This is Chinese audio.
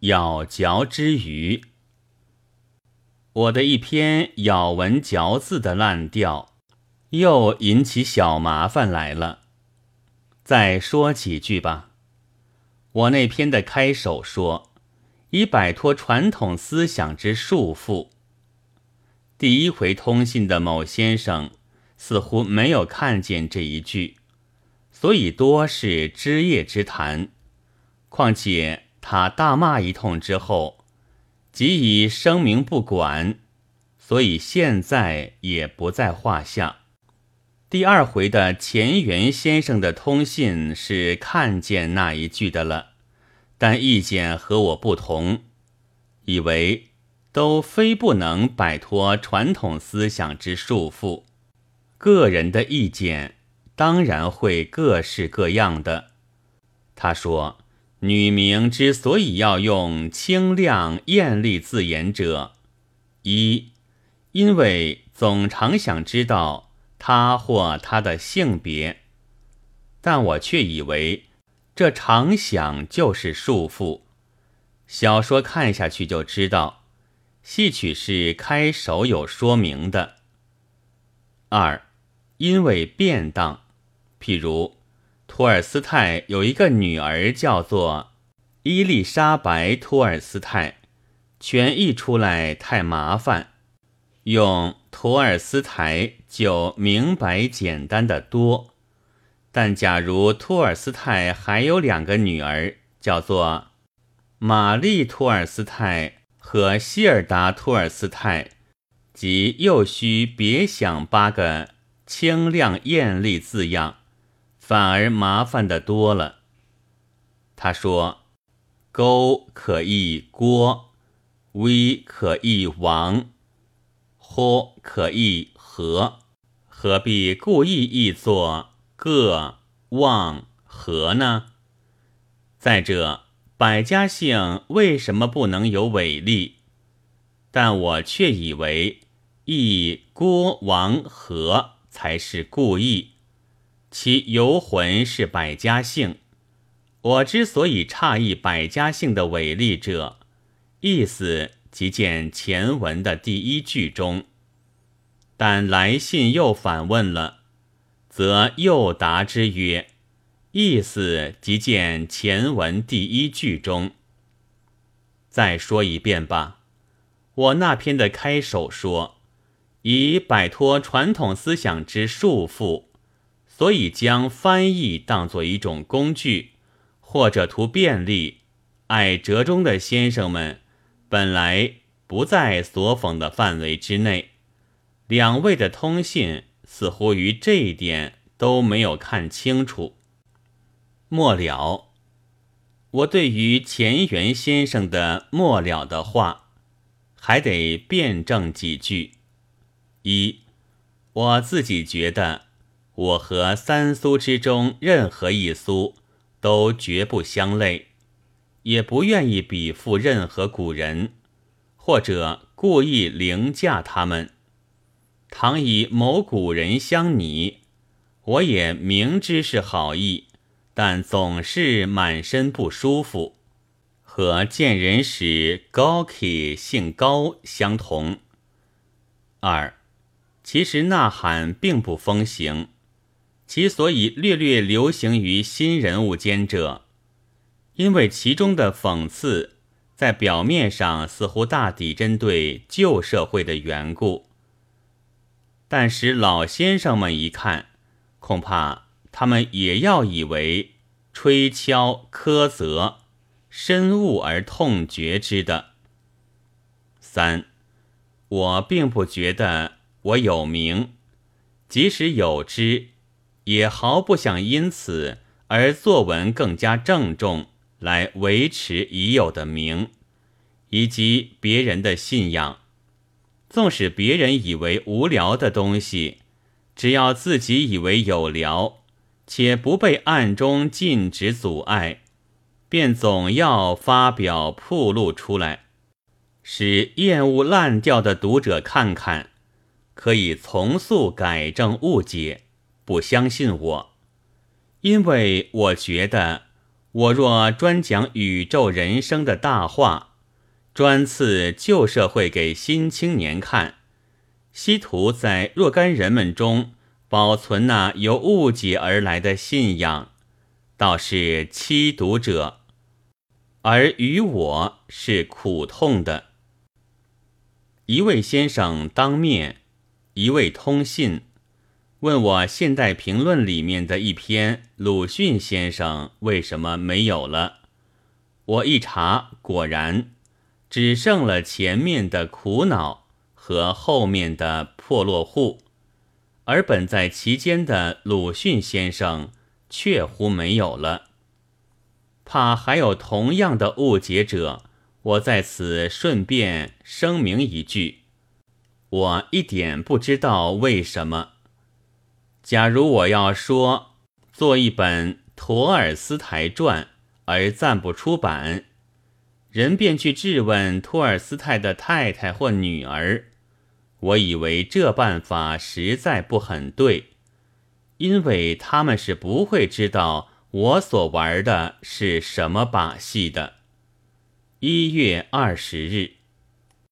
咬嚼之余，我的一篇咬文嚼字的烂调，又引起小麻烦来了。再说几句吧。我那篇的开首说，以摆脱传统思想之束缚。第一回通信的某先生似乎没有看见这一句，所以多是枝叶之谈。况且他大骂一通之后，即已声明不管，所以现在也不在话下。第二回的钱元先生的通信是看见那一句的了，但意见和我不同，以为都非不能摆脱传统思想之束缚。个人的意见当然会各式各样的。他说，女名之所以要用清亮艳丽字眼者，一，因为总常想知道。他或她的性别，但我却以为这常想就是束缚。小说看下去就知道，戏曲是开首有说明的。二，因为便当，譬如托尔斯泰有一个女儿叫做伊丽莎白·托尔斯泰，全译出来太麻烦，用。托尔斯泰就明白简单的多，但假如托尔斯泰还有两个女儿，叫做玛丽托尔斯泰和希尔达托尔斯泰，即又需别想八个清亮艳丽字样，反而麻烦的多了。他说：“勾可译郭，微可译王。”或可译和，何必故意译作各望和呢？再者，百家姓为什么不能有伟力？但我却以为译郭王和才是故意，其游魂是百家姓。我之所以诧异百家姓的尾立者，意思。即见前文的第一句中，但来信又反问了，则又答之曰：“意思即见前文第一句中。”再说一遍吧。我那篇的开首说，以摆脱传统思想之束缚，所以将翻译当作一种工具，或者图便利。爱折中的先生们。本来不在所讽的范围之内，两位的通信似乎于这一点都没有看清楚。末了，我对于钱元先生的末了的话，还得辩证几句。一，我自己觉得，我和三苏之中任何一苏都绝不相类。也不愿意比附任何古人，或者故意凌驾他们。倘以某古人相拟，我也明知是好意，但总是满身不舒服。和见人时高 k 姓高相同。二，其实呐喊并不风行，其所以略略流行于新人物间者。因为其中的讽刺，在表面上似乎大抵针对旧社会的缘故，但使老先生们一看，恐怕他们也要以为吹敲苛责，深恶而痛绝之的。三，我并不觉得我有名，即使有之，也毫不想因此而作文更加郑重。来维持已有的名，以及别人的信仰。纵使别人以为无聊的东西，只要自己以为有聊，且不被暗中禁止阻碍，便总要发表铺露出来，使厌恶烂掉的读者看看，可以从速改正误解，不相信我，因为我觉得。我若专讲宇宙人生的大话，专赐旧社会给新青年看，希图在若干人们中保存那由误解而来的信仰，倒是欺读者，而于我是苦痛的。一位先生当面，一位通信。问我现代评论里面的一篇鲁迅先生为什么没有了？我一查，果然只剩了前面的苦恼和后面的破落户，而本在其间的鲁迅先生确乎没有了。怕还有同样的误解者，我在此顺便声明一句：我一点不知道为什么。假如我要说做一本《托尔斯泰传》而暂不出版，人便去质问托尔斯泰的太太或女儿。我以为这办法实在不很对，因为他们是不会知道我所玩的是什么把戏的。一月二十日。